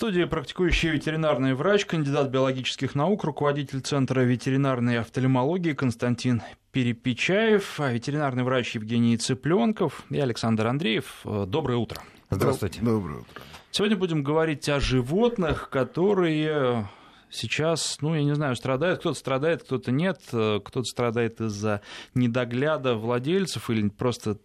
студии практикующий ветеринарный врач, кандидат биологических наук, руководитель Центра ветеринарной офтальмологии Константин Перепечаев, ветеринарный врач Евгений Цыпленков и Александр Андреев. Доброе утро. Здравствуйте. Доброе утро. Сегодня будем говорить о животных, которые сейчас, ну, я не знаю, страдают, кто-то страдает, кто-то нет, кто-то страдает из-за недогляда владельцев или просто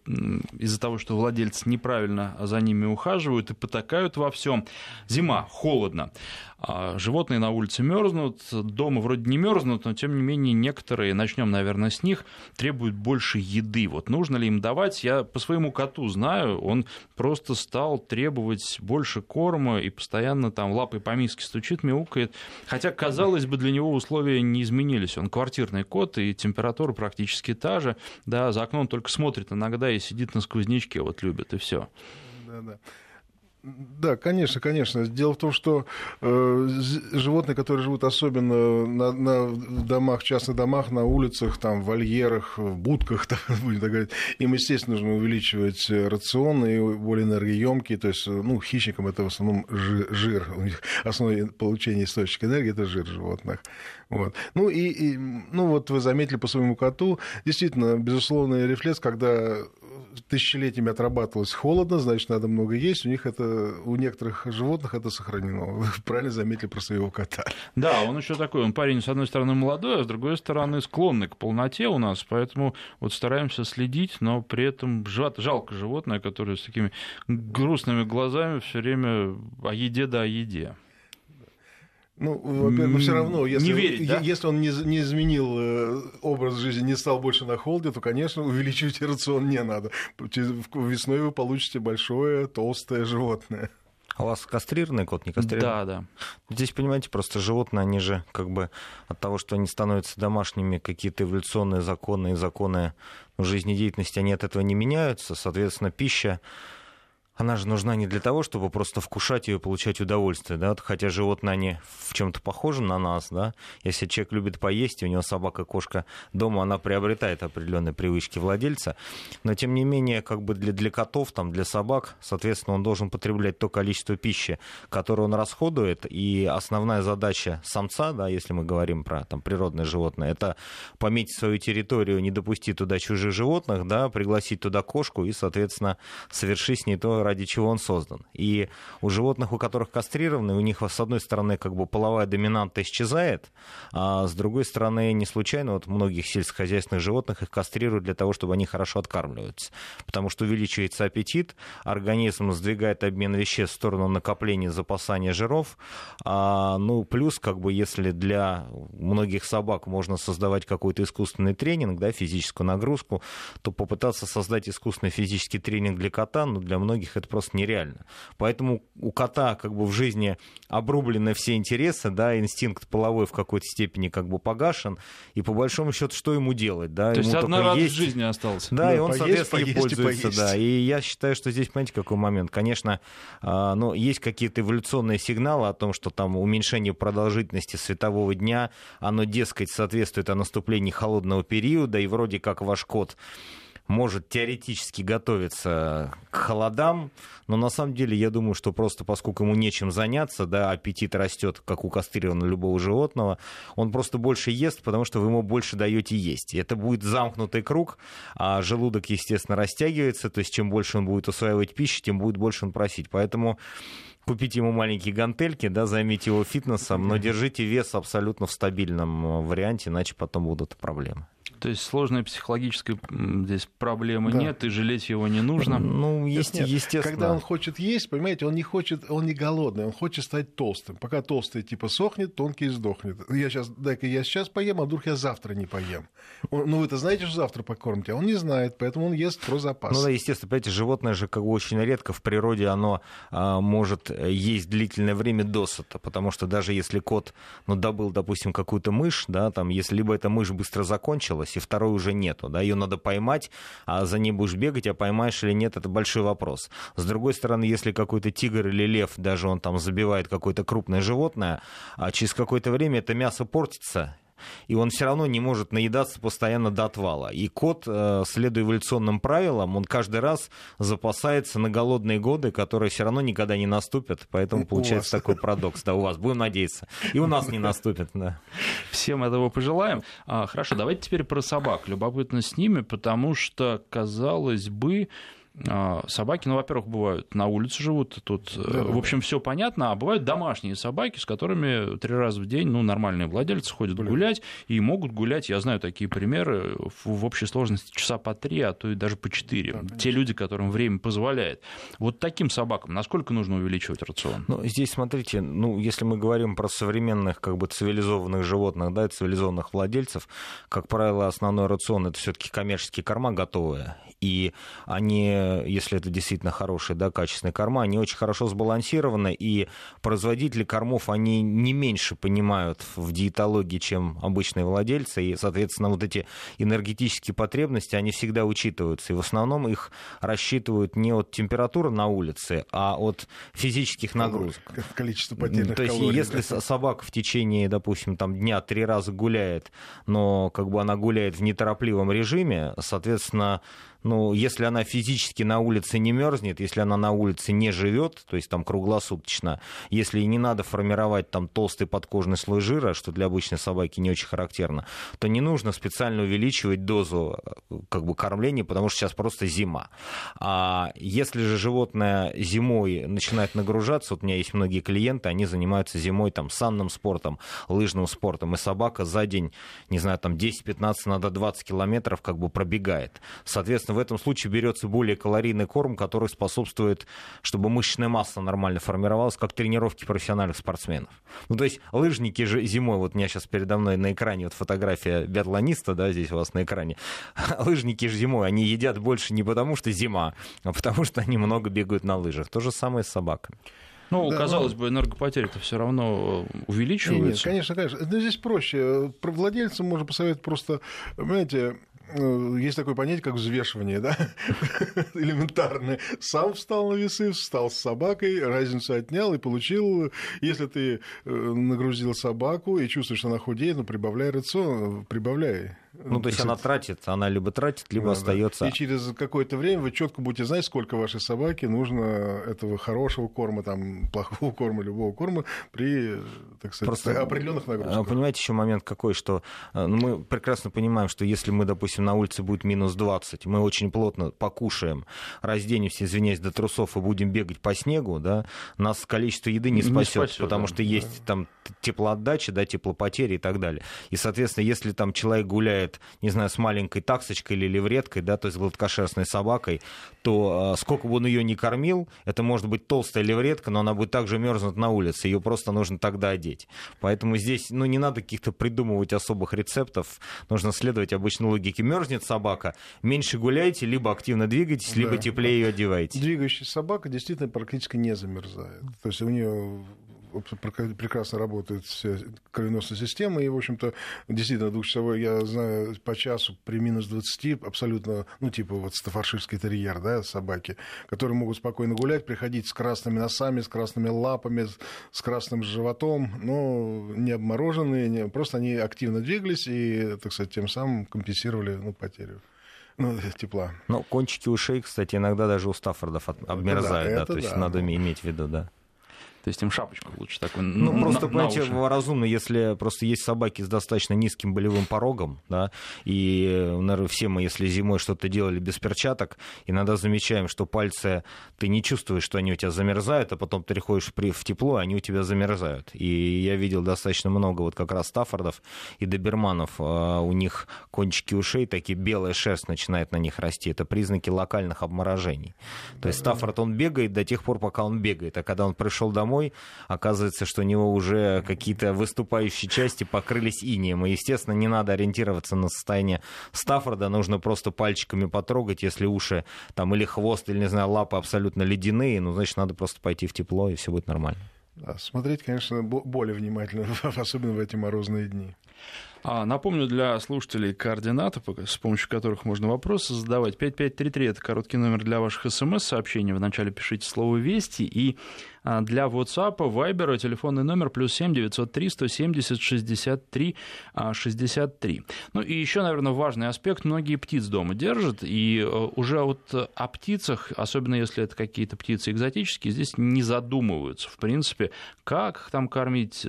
из-за того, что владельцы неправильно за ними ухаживают и потакают во всем. Зима, холодно. А животные на улице мерзнут, дома вроде не мерзнут, но тем не менее некоторые, начнем, наверное, с них, требуют больше еды. Вот нужно ли им давать? Я по своему коту знаю, он просто стал требовать больше корма и постоянно там лапой по миске стучит, мяукает. Хотя, казалось бы, для него условия не изменились. Он квартирный кот, и температура практически та же. Да, за окном только смотрит иногда и сидит на сквознячке, вот любит, и все. Да, да. Конечно, конечно. Дело в том, что э, животные, которые живут особенно на, на домах, частных домах, на улицах, там, в вольерах, в будках, так, будем так говорить, им, естественно, нужно увеличивать рацион и более энергоемкие. То есть, ну, хищникам это в основном жир. У них основное получение источника энергии это жир животных. Вот. Ну и, и, ну вот вы заметили по своему коту, действительно, безусловный рефлекс, когда тысячелетиями отрабатывалось холодно, значит, надо много есть. У них это, у некоторых животных это сохранено. Вы правильно заметили про своего кота. Да, он еще такой, он парень, с одной стороны, молодой, а с другой стороны, склонный к полноте у нас, поэтому вот стараемся следить, но при этом жалко животное, которое с такими грустными глазами все время о еде да о еде. Ну, во-первых, но все равно, если, не верить, да? если он не, не изменил э, образ жизни, не стал больше на холоде, то, конечно, увеличивать рацион не надо. Весной вы получите большое, толстое животное. А у вас кастрированный кот, не кастрированный? Да, да. Здесь, понимаете, просто животные, они же как бы от того, что они становятся домашними, какие-то эволюционные законы и законы жизнедеятельности, они от этого не меняются. Соответственно, пища она же нужна не для того, чтобы просто вкушать ее получать удовольствие, да, хотя животные, они в чем-то похожи на нас, да, если человек любит поесть, у него собака, кошка дома, она приобретает определенные привычки владельца, но тем не менее, как бы для, для котов, там, для собак, соответственно, он должен потреблять то количество пищи, которое он расходует, и основная задача самца, да, если мы говорим про там, природное животное, это пометить свою территорию, не допустить туда чужих животных, да, пригласить туда кошку и, соответственно, совершить с ней то, ради чего он создан. И у животных, у которых кастрированы, у них, с одной стороны, как бы половая доминанта исчезает, а с другой стороны, не случайно вот многих сельскохозяйственных животных их кастрируют для того, чтобы они хорошо откармливаются. Потому что увеличивается аппетит, организм сдвигает обмен веществ в сторону накопления, запасания жиров. А, ну, плюс, как бы, если для многих собак можно создавать какой-то искусственный тренинг, да, физическую нагрузку, то попытаться создать искусственный физический тренинг для кота, ну, для многих это просто нереально. Поэтому у кота как бы в жизни обрублены все интересы, да, инстинкт половой в какой-то степени как бы погашен, и по большому счету что ему делать, да? То ему есть одна радость есть... жизни осталась. Да, да и он, поесть, соответственно, поесть, пользуется, и да. И я считаю, что здесь, понимаете, какой момент. Конечно, а, ну, есть какие-то эволюционные сигналы о том, что там уменьшение продолжительности светового дня, оно, дескать, соответствует о наступлении холодного периода, и вроде как ваш кот может теоретически готовиться к холодам, но на самом деле я думаю, что просто поскольку ему нечем заняться, да, аппетит растет, как у кастрированного любого животного, он просто больше ест, потому что вы ему больше даете есть. И это будет замкнутый круг, а желудок, естественно, растягивается, то есть чем больше он будет усваивать пищу, тем будет больше он просить. Поэтому купите ему маленькие гантельки, да, займите его фитнесом, но держите вес абсолютно в стабильном варианте, иначе потом будут проблемы. То есть сложной психологической здесь проблемы да. нет, и жалеть его не нужно. Ну, есть, нет. естественно. Когда он хочет есть, понимаете, он не хочет, он не голодный, он хочет стать толстым. Пока толстый типа сохнет, тонкий сдохнет. Я сейчас, дай-ка я сейчас поем, а вдруг я завтра не поем. Он, ну, вы-то знаете, что завтра покормите, а он не знает, поэтому он ест про запас. Ну да, естественно, понимаете, животное же как бы очень редко в природе оно а, может есть длительное время досыта, потому что даже если кот, ну, добыл, допустим, какую-то мышь, да, там, если либо эта мышь быстро закончилась, осталось, и второй уже нету. Да? Ее надо поймать, а за ней будешь бегать, а поймаешь или нет, это большой вопрос. С другой стороны, если какой-то тигр или лев, даже он там забивает какое-то крупное животное, а через какое-то время это мясо портится, И он все равно не может наедаться постоянно до отвала. И кот, э, следуя эволюционным правилам, он каждый раз запасается на голодные годы, которые все равно никогда не наступят. Поэтому получается такой парадокс. Да, у вас, будем надеяться. И у нас не наступит, да. Всем этого пожелаем. А, хорошо, давайте теперь про собак. Любопытно с ними, потому что, казалось бы, собаки, ну, во-первых, бывают на улице живут, тут, э, да, в общем, все понятно, а бывают домашние собаки, с которыми три раза в день, ну, нормальные владельцы ходят Блин. гулять и могут гулять, я знаю такие примеры, в общей сложности часа по три, а то и даже по четыре. Да, Те люди, которым время позволяет. Вот таким собакам насколько нужно увеличивать рацион? Ну, здесь, смотрите, ну, если мы говорим про современных, как бы, цивилизованных животных, да, цивилизованных владельцев, как правило, основной рацион это все-таки коммерческие корма готовые и они, если это действительно хорошие, да, качественные корма, они очень хорошо сбалансированы, и производители кормов, они не меньше понимают в диетологии, чем обычные владельцы, и, соответственно, вот эти энергетические потребности, они всегда учитываются, и в основном их рассчитывают не от температуры на улице, а от физических нагрузок. Количество потерянных То есть, калорий, если да. собака в течение, допустим, там, дня три раза гуляет, но как бы она гуляет в неторопливом режиме, соответственно, ну, если она физически на улице не мерзнет, если она на улице не живет, то есть там круглосуточно, если не надо формировать там толстый подкожный слой жира, что для обычной собаки не очень характерно, то не нужно специально увеличивать дозу э, как бы кормления, потому что сейчас просто зима. А если же животное зимой начинает нагружаться, вот у меня есть многие клиенты, они занимаются зимой там санным спортом, лыжным спортом, и собака за день, не знаю, там 10-15, надо 20 километров как бы пробегает. Соответственно, в этом случае берется более калорийный корм, который способствует, чтобы мышечная масса нормально формировалась, как тренировки профессиональных спортсменов. Ну, то есть лыжники же зимой, вот у меня сейчас передо мной на экране вот фотография биатлониста, да, здесь у вас на экране, лыжники же зимой, они едят больше не потому, что зима, а потому что они много бегают на лыжах. То же самое с собаками. Ну, да, казалось ну... бы, энергопотери-то все равно увеличиваются. Нет, конечно, конечно. Но здесь проще. Про владельцам можно посоветовать просто, понимаете, Э, есть такое понятие, как взвешивание, да, элементарное. Сам встал на весы, встал с собакой, разницу отнял и получил, если ты э, нагрузил собаку и чувствуешь, что она худеет, ну, прибавляй рацион, прибавляй. Ну, то есть она тратит, она либо тратит, либо да, остается. Да. И через какое-то время вы четко будете знать, сколько вашей собаке нужно этого хорошего корма, там, плохого корма, любого корма при, так сказать, Просто, определенных нагрузках. Понимаете, еще момент какой, что э, ну, мы прекрасно понимаем, что если мы, допустим, на улице будет минус 20, мы очень плотно покушаем, разденемся, извиняюсь, до трусов и будем бегать по снегу, да, нас количество еды не спасет, не спасет потому да. что есть там теплоотдача, да, теплопотери и так далее. И, соответственно, если там человек гуляет гуляет, не знаю, с маленькой таксочкой или левреткой, да, то есть гладкошерстной собакой, то э, сколько бы он ее не кормил, это может быть толстая левретка, но она будет также мерзнуть на улице, ее просто нужно тогда одеть. Поэтому здесь, ну, не надо каких-то придумывать особых рецептов, нужно следовать обычной логике. Мерзнет собака, меньше гуляйте, либо активно двигайтесь, да. либо теплее ее одевайте. Двигающаяся собака действительно практически не замерзает. То есть у нее прекрасно работает кровеносная система, и, в общем-то, действительно, двухчасовой, я знаю, по часу при минус 20 абсолютно, ну, типа вот стафарширский терьер, да, собаки, которые могут спокойно гулять, приходить с красными носами, с красными лапами, с красным животом, но не обмороженные, не, просто они активно двигались и, так сказать, тем самым компенсировали ну, потерю ну, тепла. Но кончики ушей, кстати, иногда даже у Стаффордов обмерзают, да, да, то есть да. надо иметь в виду, да. То есть им шапочку лучше такую Ну, на, просто, на, понимаете, на разумно, если просто есть собаки с достаточно низким болевым порогом, да, и, наверное, все мы, если зимой что-то делали без перчаток, иногда замечаем, что пальцы, ты не чувствуешь, что они у тебя замерзают, а потом ты приходишь при, в тепло, они у тебя замерзают. И я видел достаточно много вот как раз Стаффордов и доберманов, а у них кончики ушей, такие белая шерсть начинает на них расти. Это признаки локальных обморожений. То есть Стаффорд, он бегает до тех пор, пока он бегает, а когда он пришел домой, домой, оказывается, что у него уже какие-то выступающие части покрылись инеем. И, естественно, не надо ориентироваться на состояние Стаффорда, нужно просто пальчиками потрогать, если уши там или хвост, или, не знаю, лапы абсолютно ледяные, ну, значит, надо просто пойти в тепло, и все будет нормально. Да, смотреть, конечно, более внимательно, особенно в эти морозные дни. А, напомню для слушателей координаты, с помощью которых можно вопросы задавать. 5533 – это короткий номер для ваших смс-сообщений. Вначале пишите слово «Вести» и для WhatsApp, Viber, телефонный номер плюс 7 903 170 63 63. Ну и еще, наверное, важный аспект. Многие птиц дома держат, и уже вот о птицах, особенно если это какие-то птицы экзотические, здесь не задумываются. В принципе, как там кормить,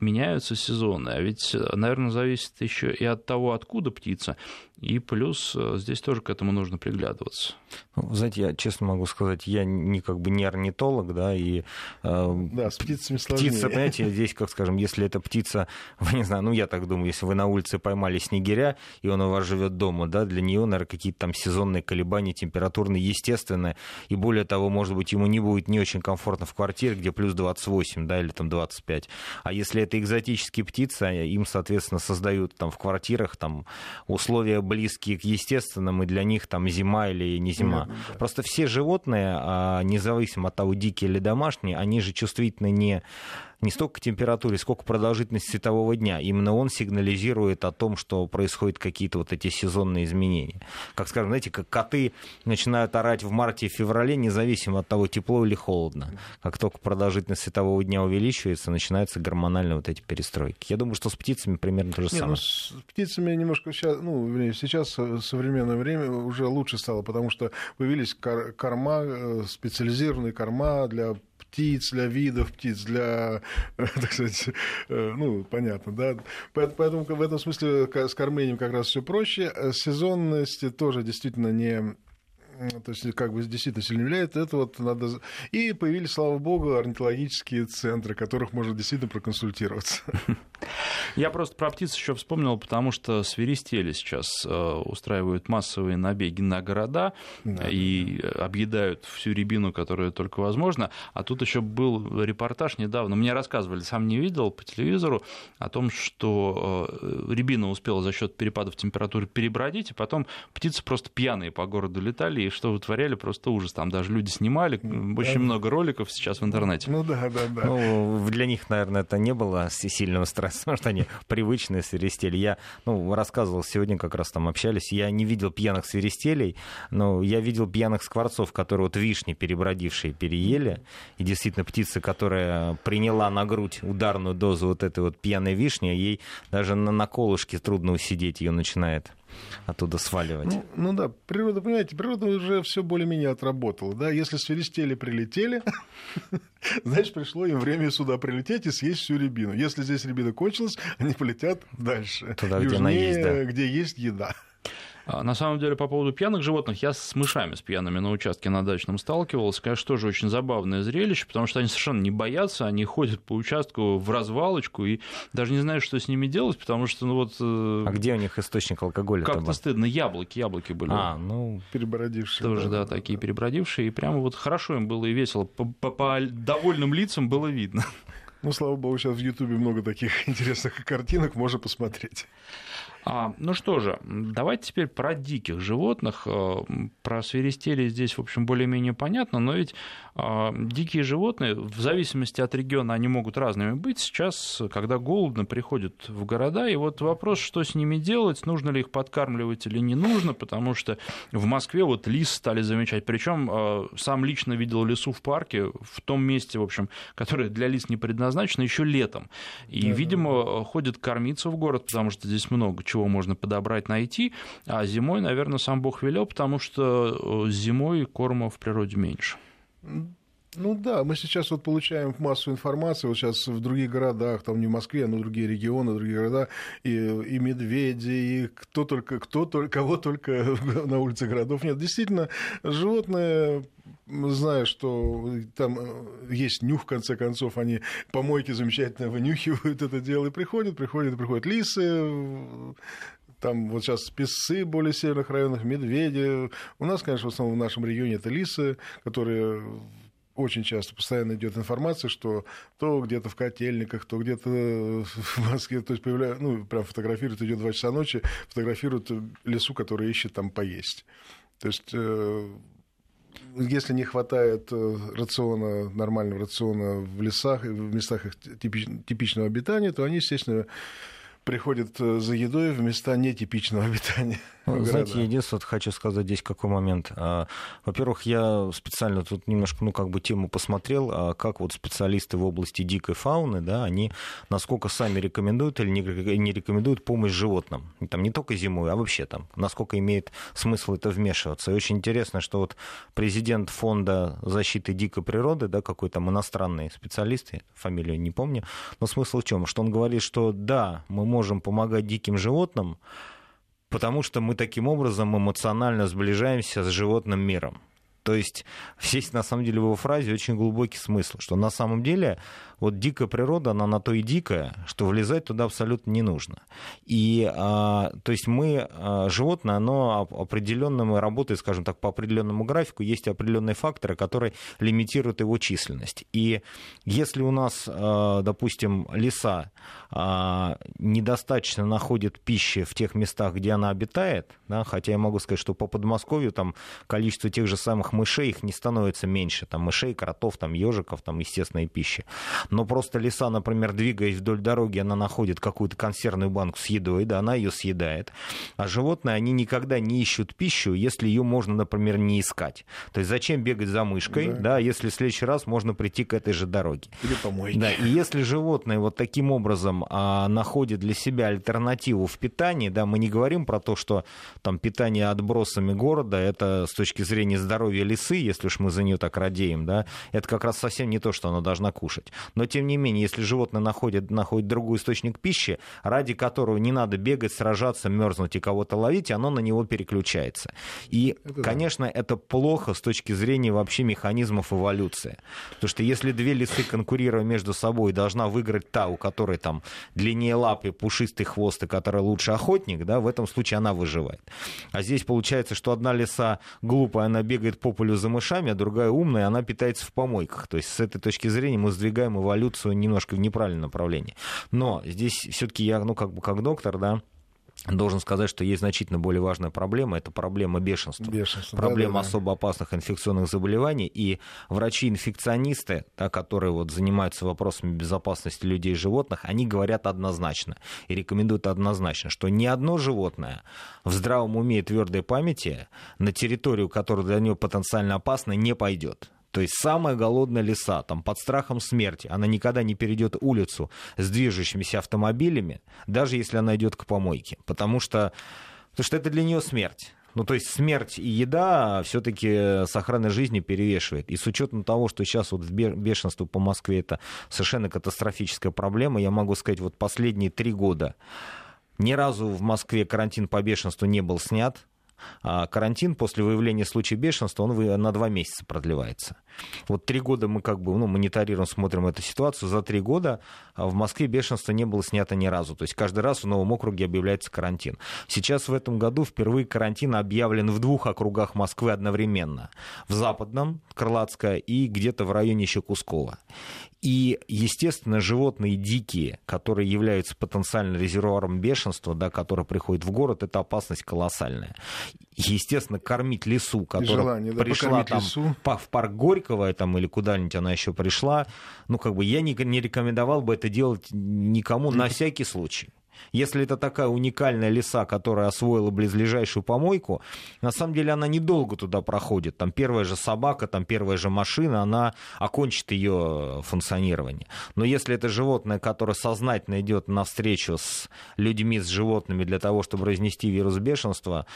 меняются сезоны. А ведь, наверное, зависит еще и от того, откуда птица, и плюс э, здесь тоже к этому нужно приглядываться. Ну, знаете, я честно могу сказать, я не как бы не орнитолог, да, и... Э, да, с птицами сложнее. Птица, понимаете, здесь, как скажем, если это птица, вы не знаю, ну я так думаю, если вы на улице поймали снегиря, и он у вас живет дома, да, для нее, наверное, какие-то там сезонные колебания температурные, естественные, и более того, может быть, ему не будет не очень комфортно в квартире, где плюс 28, да, или там 25. А если это экзотические птицы, им, соответственно, создают там в квартирах там условия близкие к естественным, и для них там зима или не зима. Да. Просто все животные, а, независимо от того, дикие или домашние, они же чувствительны не не столько к температуре, сколько продолжительность светового дня. Именно он сигнализирует о том, что происходят какие-то вот эти сезонные изменения. Как, скажем, знаете, как коты начинают орать в марте и феврале, независимо от того, тепло или холодно. Как только продолжительность светового дня увеличивается, начинаются гормональные вот эти перестройки. Я думаю, что с птицами примерно то же самое. Не, ну, с птицами немножко сейчас, ну, сейчас в современное время уже лучше стало, потому что появились корма, э, специализированные корма для птиц, для видов птиц, для, так сказать, э, ну, понятно, да. Поэтому в этом смысле с кормлением как раз все проще. Э, сезонность тоже действительно не то есть как бы действительно сильно влияет, это вот надо... И появились, слава богу, орнитологические центры, которых можно действительно проконсультироваться. Я просто про птиц еще вспомнил, потому что свиристели сейчас э, устраивают массовые набеги на города да, и да. объедают всю рябину, которая только возможно. А тут еще был репортаж недавно, мне рассказывали, сам не видел по телевизору, о том, что э, рябина успела за счет перепадов температуры перебродить, и потом птицы просто пьяные по городу летали, и что вытворяли, просто ужас. Там даже люди снимали, очень много роликов сейчас в интернете. Ну да, да, да. Ну, для них, наверное, это не было сильного стресса, потому что они привычные свиристели. Я ну, рассказывал сегодня, как раз там общались, я не видел пьяных свиристелей, но я видел пьяных скворцов, которые вот вишни перебродившие переели, и действительно птица, которая приняла на грудь ударную дозу вот этой вот пьяной вишни, ей даже на, на колышке трудно усидеть, ее начинает оттуда сваливать. Ну, ну да, природа, понимаете, природа уже все более-менее отработала. Да? Если свиристели прилетели, значит, пришло им время сюда прилететь и съесть всю рябину. Если здесь рябина кончилась, они полетят дальше. Туда, где она есть, да. где есть еда. А, на самом деле, по поводу пьяных животных, я с мышами, с пьяными на участке на дачном сталкивался. Конечно, тоже очень забавное зрелище, потому что они совершенно не боятся, они ходят по участку в развалочку и даже не знают, что с ними делать, потому что, ну вот... Э, а где у них источник алкоголя? Как-то стыдно. Яблоки, яблоки были. А, ну... Перебродившие. Тоже, да, да такие да. перебродившие. И прямо вот хорошо им было и весело. По, по, по довольным лицам было видно. Ну, слава богу, сейчас в Ютубе много таких интересных картинок, можно посмотреть. А, ну что же, давайте теперь про диких животных. Э, про свиристели здесь, в общем, более-менее понятно, но ведь а, дикие животные, в зависимости от региона, они могут разными быть. Сейчас, когда голодно, приходят в города, и вот вопрос, что с ними делать, нужно ли их подкармливать или не нужно, потому что в Москве вот лис стали замечать. Причем э, сам лично видел лису в парке, в том месте, в общем, которое для лис не предназначено, еще летом. И, да, видимо, да. ходят кормиться в город, потому что здесь много чего можно подобрать, найти. А зимой, наверное, сам Бог велел, потому что э, зимой корма в природе меньше. Ну да, мы сейчас вот получаем массу информации, вот сейчас в других городах, там не в Москве, но в другие регионы, другие города, и, и медведи, и кто только, кто только, кого только на улице городов нет. Действительно, животные зная, что там э, есть нюх, в конце концов, они помойки замечательно вынюхивают это дело, и приходят, приходят, приходят лисы, там вот сейчас песы более северных районах, медведи. У нас, конечно, в основном в нашем регионе это лисы, которые очень часто постоянно идет информация, что то где-то в котельниках, то где-то в Москве, то есть появляют, ну, прям фотографируют, идет 2 часа ночи, фотографируют лесу, который ищет там поесть. То есть э, если не хватает э, рациона, нормального рациона в лесах, в местах их типичного обитания, то они, естественно, приходят за едой в места нетипичного обитания. Ну, знаете, я единственное хочу сказать здесь какой момент. А, во-первых, я специально тут немножко, ну, как бы тему посмотрел, а как вот специалисты в области дикой фауны, да, они насколько сами рекомендуют или не рекомендуют помощь животным. Там не только зимой, а вообще там, насколько имеет смысл это вмешиваться. И очень интересно, что вот президент фонда защиты дикой природы, да, какой-то иностранный специалист, фамилию не помню, но смысл в чем? Что он говорит, что да, мы можем помогать диким животным, потому что мы таким образом эмоционально сближаемся с животным миром. То есть здесь, на самом деле, в его фразе очень глубокий смысл, что на самом деле вот дикая природа, она на то и дикая, что влезать туда абсолютно не нужно. И, а, то есть мы, а, животное, оно определенным работает, скажем так, по определенному графику, есть определенные факторы, которые лимитируют его численность. И если у нас, а, допустим, леса а, недостаточно находят пищи в тех местах, где она обитает, да, хотя я могу сказать, что по Подмосковью там количество тех же самых мышей их не становится меньше, там мышей, кротов, там ежиков, там естественной пищи но просто лиса, например, двигаясь вдоль дороги, она находит какую-то консервную банку с едой, да, она ее съедает. А животные, они никогда не ищут пищу, если ее можно, например, не искать. То есть зачем бегать за мышкой, да, да если в следующий раз можно прийти к этой же дороге. Или помойке. Да, и если животное вот таким образом а, находит для себя альтернативу в питании, да, мы не говорим про то, что там питание отбросами города, это с точки зрения здоровья лисы, если уж мы за нее так радеем, да, это как раз совсем не то, что она должна кушать. Но тем не менее, если животное находит, находит другой источник пищи, ради которого не надо бегать, сражаться, мерзнуть и кого-то ловить, оно на него переключается. И, это конечно, да. это плохо с точки зрения вообще механизмов эволюции. Потому что если две лисы, конкурируя между собой, должна выиграть та, у которой там длиннее лапы, пушистый хвост, и которая лучше охотник, да, в этом случае она выживает. А здесь получается, что одна лиса глупая, она бегает по полю за мышами, а другая умная, она питается в помойках. То есть с этой точки зрения мы сдвигаем эволюцию немножко в неправильном направлении. Но здесь все-таки я, ну, как бы как доктор, да, Должен сказать, что есть значительно более важная проблема. Это проблема бешенства. Бешенство, проблема да, да, особо опасных инфекционных заболеваний. И врачи-инфекционисты, да, которые вот занимаются вопросами безопасности людей и животных, они говорят однозначно и рекомендуют однозначно, что ни одно животное в здравом уме и твердой памяти на территорию, которая для него потенциально опасна, не пойдет. То есть самая голодная лиса, там, под страхом смерти, она никогда не перейдет улицу с движущимися автомобилями, даже если она идет к помойке. Потому что, потому что это для нее смерть. Ну, то есть смерть и еда все-таки с охраной жизни перевешивает. И с учетом того, что сейчас вот бешенство по Москве это совершенно катастрофическая проблема, я могу сказать, вот последние три года ни разу в Москве карантин по бешенству не был снят. А карантин после выявления случая бешенства, он на два месяца продлевается. Вот три года мы как бы ну, мониторируем, смотрим эту ситуацию. За три года а, в Москве бешенство не было снято ни разу. То есть каждый раз в новом округе объявляется карантин. Сейчас в этом году впервые карантин объявлен в двух округах Москвы одновременно. В Западном, Крылатское, и где-то в районе еще Кускова. И, естественно, животные дикие, которые являются потенциально резервуаром бешенства, да, которые приходят в город, это опасность колоссальная. Естественно, кормить лесу, которая желание, да, пришла там лесу. в парк Горького там, или куда-нибудь она еще пришла, ну, как бы я не, не рекомендовал бы это делать никому на всякий случай. Если это такая уникальная леса, которая освоила близлежащую помойку, на самом деле она недолго туда проходит. Там первая же собака, там первая же машина, она окончит ее функционирование. Но если это животное, которое сознательно идет навстречу с людьми, с животными для того, чтобы разнести вирус бешенства,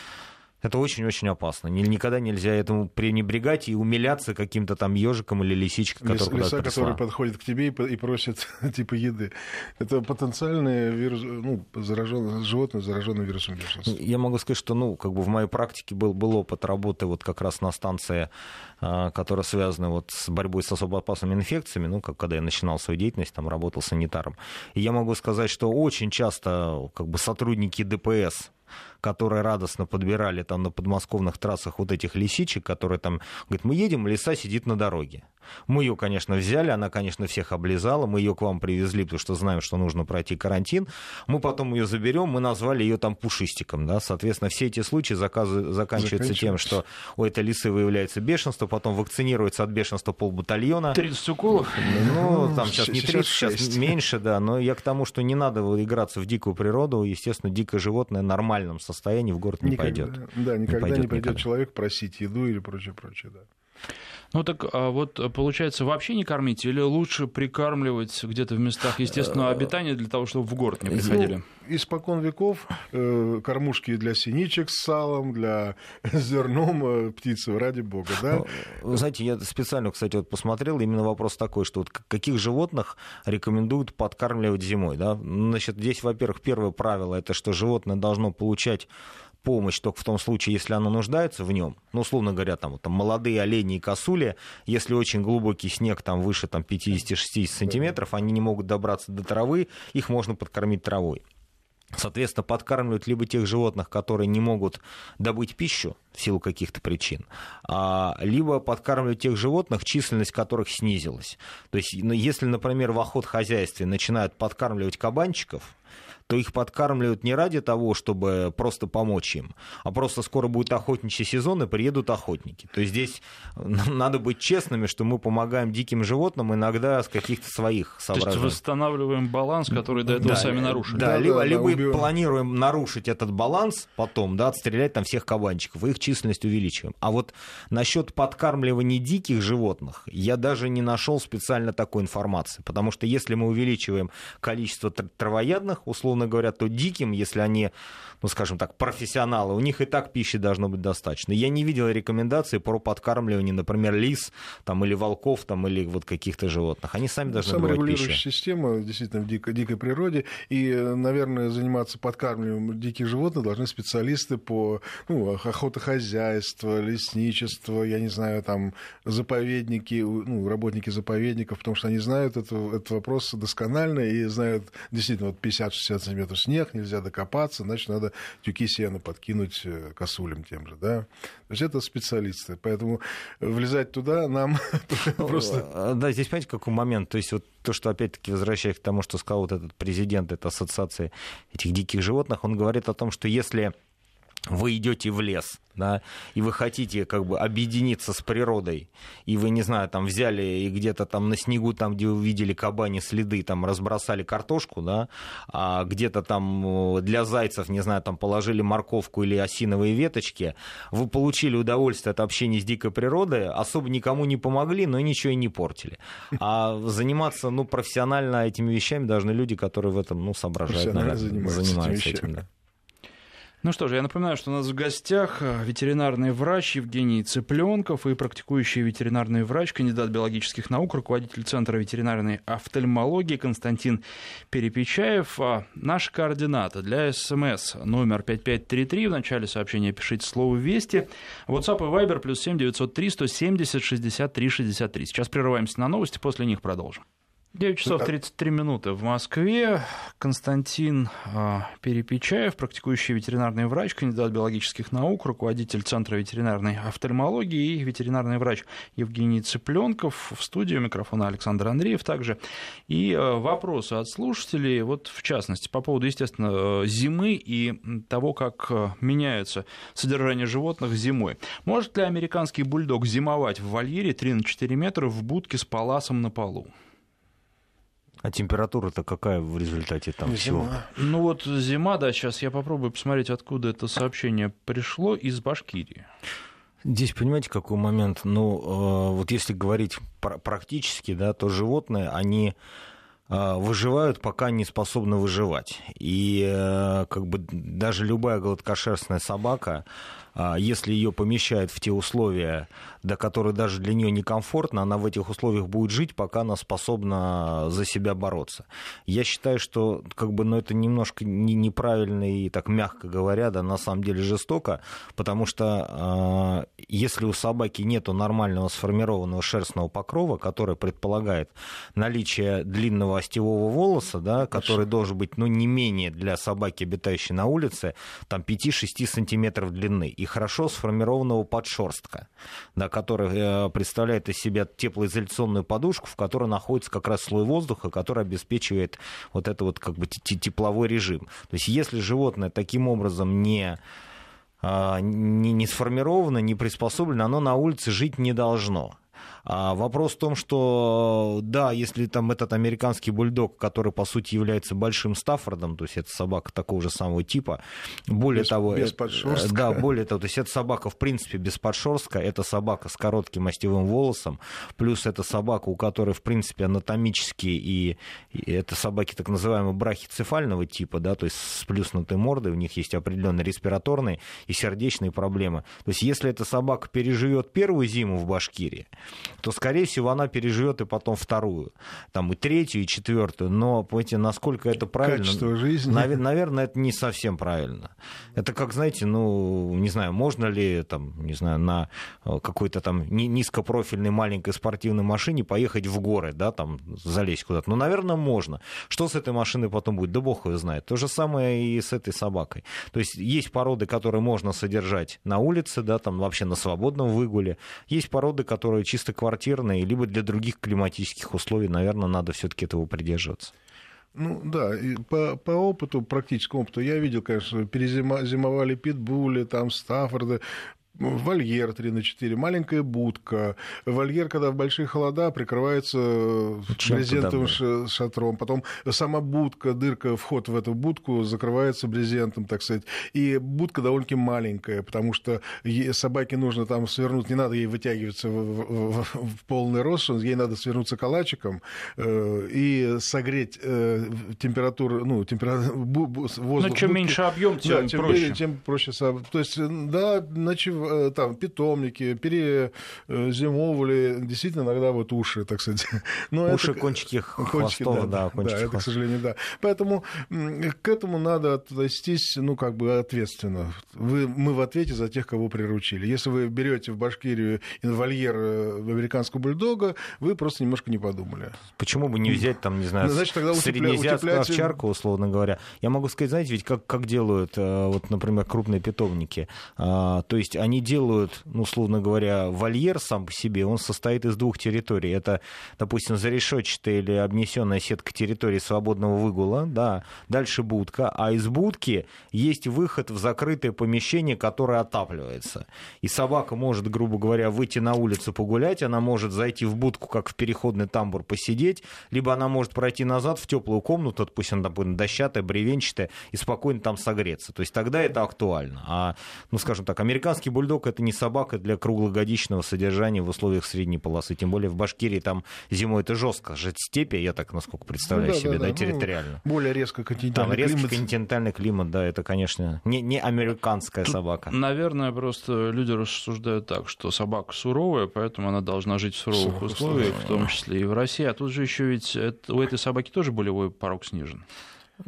это очень-очень опасно. Никогда нельзя этому пренебрегать и умиляться каким-то там ежиком или лисичкой, Лис, который Лиса, который подходит к тебе и просит типа еды. Это потенциальное вирус, ну, зараженное, животное, зараженное вирусом бешенства. Я могу сказать, что ну, как бы в моей практике был, был опыт работы вот как раз на станции, а, которая связана вот с борьбой с особо опасными инфекциями, ну, как когда я начинал свою деятельность, там работал санитаром. И я могу сказать, что очень часто как бы сотрудники ДПС которые радостно подбирали там на подмосковных трассах вот этих лисичек, которые там, говорят, мы едем, лиса сидит на дороге. Мы ее, конечно, взяли, она, конечно, всех облизала, мы ее к вам привезли, потому что знаем, что нужно пройти карантин. Мы потом ее заберем, мы назвали ее там пушистиком, да, соответственно, все эти случаи заказы, заканчиваются тем, что у этой лисы выявляется бешенство, потом вакцинируется от бешенства полбатальона. 30 уколов? Ну, там сейчас не 30, сейчас меньше, да, но я к тому, что не надо играться в дикую природу, естественно, дикое животное в нормальном состоянии в город не никогда, пойдет. Да, никогда не, пойдет, не придет никогда. человек просить еду или прочее, прочее, да. Ну так а вот получается вообще не кормить или лучше прикармливать где-то в местах естественного обитания для того, чтобы в город не приходили? Ну, испокон веков э, кормушки для синичек с салом, для зерном э, птицы, ради бога, да? Ну, знаете, я специально, кстати, вот посмотрел, именно вопрос такой, что вот каких животных рекомендуют подкармливать зимой, да? Значит, здесь, во-первых, первое правило, это что животное должно получать помощь только в том случае, если оно нуждается в нем. Ну, условно говоря, там, там молодые олени и косули, если очень глубокий снег, там выше там, 50-60 сантиметров, они не могут добраться до травы, их можно подкормить травой. Соответственно, подкармливают либо тех животных, которые не могут добыть пищу в силу каких-то причин, а, либо подкармливают тех животных, численность которых снизилась. То есть, ну, если, например, в охотхозяйстве начинают подкармливать кабанчиков, то их подкармливают не ради того, чтобы просто помочь им, а просто скоро будет охотничий сезон, и приедут охотники. То есть здесь надо быть честными, что мы помогаем диким животным иногда с каких-то своих соображений. То есть восстанавливаем баланс, который до этого да, сами нарушили. Да, да либо, да, либо убиваем. планируем нарушить этот баланс потом, да, отстрелять там всех кабанчиков, и их численность увеличиваем. А вот насчет подкармливания диких животных я даже не нашел специально такой информации, потому что если мы увеличиваем количество травоядных, условно условно говоря, то диким, если они, ну, скажем так, профессионалы, у них и так пищи должно быть достаточно. Я не видел рекомендаций про подкармливание, например, лис там, или волков там, или вот каких-то животных. Они сами должны Саморегулирующая пищу. система действительно в дикой, дикой природе. И, наверное, заниматься подкармливанием диких животных должны специалисты по ну, охотохозяйству, лесничеству, я не знаю, там, заповедники, ну, работники заповедников, потому что они знают это, этот вопрос досконально и знают действительно вот 50-60 сантиметров снег, нельзя докопаться, значит, надо тюки сена подкинуть э, косулям тем же, да. То есть это специалисты, поэтому влезать туда нам просто... А, да, здесь понимаете, какой момент, то есть вот то, что опять-таки возвращаясь к тому, что сказал вот этот президент этой ассоциации этих диких животных, он говорит о том, что если вы идете в лес, да, и вы хотите как бы объединиться с природой, и вы, не знаю, там взяли и где-то там на снегу, там, где вы видели кабани следы, там разбросали картошку, да, а где-то там э, для зайцев, не знаю, там положили морковку или осиновые веточки, вы получили удовольствие от общения с дикой природой, особо никому не помогли, но ничего и не портили. А заниматься, ну, профессионально этими вещами должны люди, которые в этом, ну, соображают, наверное, занимаются, занимаются этим, да. Ну что же, я напоминаю, что у нас в гостях э, ветеринарный врач Евгений Цыпленков и практикующий ветеринарный врач, кандидат биологических наук, руководитель Центра ветеринарной офтальмологии Константин Перепечаев. А наши координаты для СМС номер 5533. В начале сообщения пишите слово «Вести». WhatsApp и Viber плюс 7 903 170 63 63. Сейчас прерываемся на новости, после них продолжим. 9 часов 33 минуты в Москве. Константин а, Перепечаев, практикующий ветеринарный врач, кандидат биологических наук, руководитель Центра ветеринарной офтальмологии и ветеринарный врач Евгений Цыпленков. В студию микрофона Александр Андреев также. И а, вопросы от слушателей, вот в частности, по поводу, естественно, зимы и того, как а, меняется содержание животных зимой. Может ли американский бульдог зимовать в вольере 3 на 4 метра в будке с паласом на полу? А температура-то какая в результате там зима. всего? Ну вот зима, да, сейчас я попробую посмотреть, откуда это сообщение пришло, из Башкирии. Здесь, понимаете, какой момент? Ну, э, вот если говорить практически, да, то животные, они э, выживают, пока не способны выживать. И э, как бы даже любая гладкошерстная собака, если ее помещают в те условия, до которых даже для нее некомфортно, она в этих условиях будет жить, пока она способна за себя бороться. Я считаю, что как бы, ну, это немножко неправильно и, так мягко говоря, да, на самом деле жестоко, потому что э, если у собаки нет нормального сформированного шерстного покрова, который предполагает наличие длинного остевого волоса, да, который должен быть, ну, не менее для собаки, обитающей на улице, там 5-6 сантиметров длины, и хорошо сформированного подшерстка, да, который э, представляет из себя теплоизоляционную подушку, в которой находится как раз слой воздуха, который обеспечивает вот это вот как бы тепловой режим. То есть если животное таким образом не а, не, не сформировано, не приспособлено, оно на улице жить не должно. А вопрос в том, что да, если там этот американский бульдог, который по сути является большим Стаффордом, то есть это собака такого же самого типа, более без, того, без подшерстка. да, более того, то есть это собака в принципе без подшерстка, это собака с коротким мастевым волосом, плюс это собака, у которой в принципе анатомически и, и это собаки так называемого брахицефального типа, да, то есть с плюснутой мордой, у них есть определенные респираторные и сердечные проблемы. То есть если эта собака переживет первую зиму в Башкирии, то, скорее всего, она переживет и потом вторую, там и третью, и четвертую. Но, понимаете, насколько это правильно? Качество жизни. Нав- наверное, это не совсем правильно. Это как, знаете, ну, не знаю, можно ли там, не знаю, на э, какой-то там низкопрофильной маленькой спортивной машине поехать в горы, да, там залезть куда-то. Ну, наверное, можно. Что с этой машиной потом будет? Да бог ее знает. То же самое и с этой собакой. То есть есть породы, которые можно содержать на улице, да, там вообще на свободном выгуле. Есть породы, которые чисто квартирные, либо для других климатических условий, наверное, надо все-таки этого придерживаться. Ну да, и по, по опыту, практическому опыту, я видел, конечно, перезимовали питбули, там Стаффорды, вольер 3 на 4, маленькая будка. Вольер, когда в большие холода, прикрывается Чем брезентовым ш- шатром. Потом сама будка, дырка, вход в эту будку закрывается брезентом, так сказать. И будка довольно-таки маленькая, потому что собаке нужно там свернуть, не надо ей вытягиваться в, в, в полный рост, ей надо свернуться калачиком э, и согреть э, температуру, ну, температуру воздуха. Но чем будки. меньше объем, тем да, проще. Тем проще. То есть, да, ночевать Э, там питомники, перезимовывали действительно иногда вот уши, так сказать. Но уши, это... кончики хвостов, да, да, кончики да, это, к сожалению, да. Поэтому к этому надо отнестись, ну, как бы ответственно. Вы, мы в ответе за тех, кого приручили. Если вы берете в Башкирию инвольер э, американского бульдога, вы просто немножко не подумали. Почему бы не взять, там, не знаю, ну, Значит, тогда среднеазиатскую утеплять... овчарку, условно говоря. Я могу сказать, знаете, ведь как, как делают, э, вот, например, крупные питомники. А, то есть они делают, ну, условно говоря, вольер сам по себе, он состоит из двух территорий. Это, допустим, зарешетчатая или обнесенная сетка территории свободного выгула, да, дальше будка, а из будки есть выход в закрытое помещение, которое отапливается. И собака может, грубо говоря, выйти на улицу погулять, она может зайти в будку, как в переходный тамбур, посидеть, либо она может пройти назад в теплую комнату, допустим, допустим дощатая, бревенчатая, и спокойно там согреться. То есть тогда это актуально. А, ну, скажем так, американский бульдог бульдог это не собака для круглогодичного содержания в условиях средней полосы. Тем более в Башкирии там зимой это жестко. Жить степи, я так насколько представляю ну, да, себе, да, да, да территориально. Ну, более резко континентальный там, резкий континентальный климат, да, это, конечно, не, не американская Тут, собака. Наверное, просто люди рассуждают так, что собака суровая, поэтому она должна жить в суровых условиях, в том числе и в России. А тут же еще ведь это, у этой собаки тоже болевой порог снижен.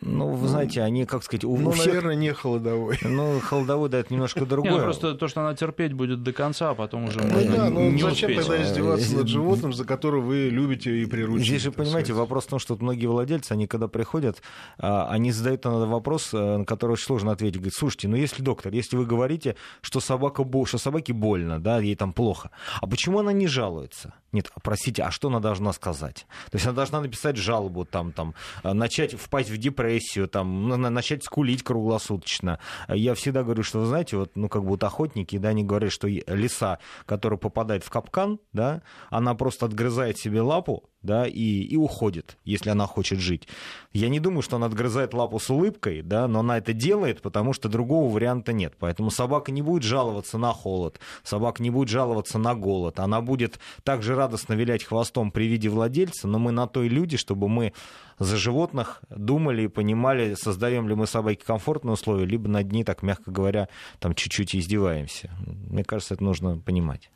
Ну, вы знаете, они, как сказать, у, ну, всех... наверное, не холодовой. Ну, холодовой, да, это немножко другое. Не, ну, просто то, что она терпеть будет до конца, а потом уже ну, можно да, ну, не зачем успеть. тогда издеваться над животным, за которого вы любите и приручите? Здесь же, понимаете, сказать. вопрос в том, что многие владельцы, они когда приходят, а, они задают на вопрос, э, на который очень сложно ответить. Говорят, слушайте, ну если доктор, если вы говорите, что, собака, что собаке больно, да, ей там плохо, а почему она не жалуется? Нет, простите, а что она должна сказать? То есть она должна написать жалобу, там, там, э, начать впасть в депрессию, там, начать скулить круглосуточно. Я всегда говорю, что, вы знаете, вот, ну, как вот охотники, да, они говорят, что лиса, которая попадает в капкан, да, она просто отгрызает себе лапу, да, и, и уходит, если она хочет жить. Я не думаю, что она отгрызает лапу с улыбкой, да, но она это делает, потому что другого варианта нет. Поэтому собака не будет жаловаться на холод, собака не будет жаловаться на голод. Она будет также радостно вилять хвостом при виде владельца, но мы на то и люди, чтобы мы за животных думали и понимали, создаем ли мы собаке комфортные условия, либо над ней, так мягко говоря, там чуть-чуть издеваемся. Мне кажется, это нужно понимать.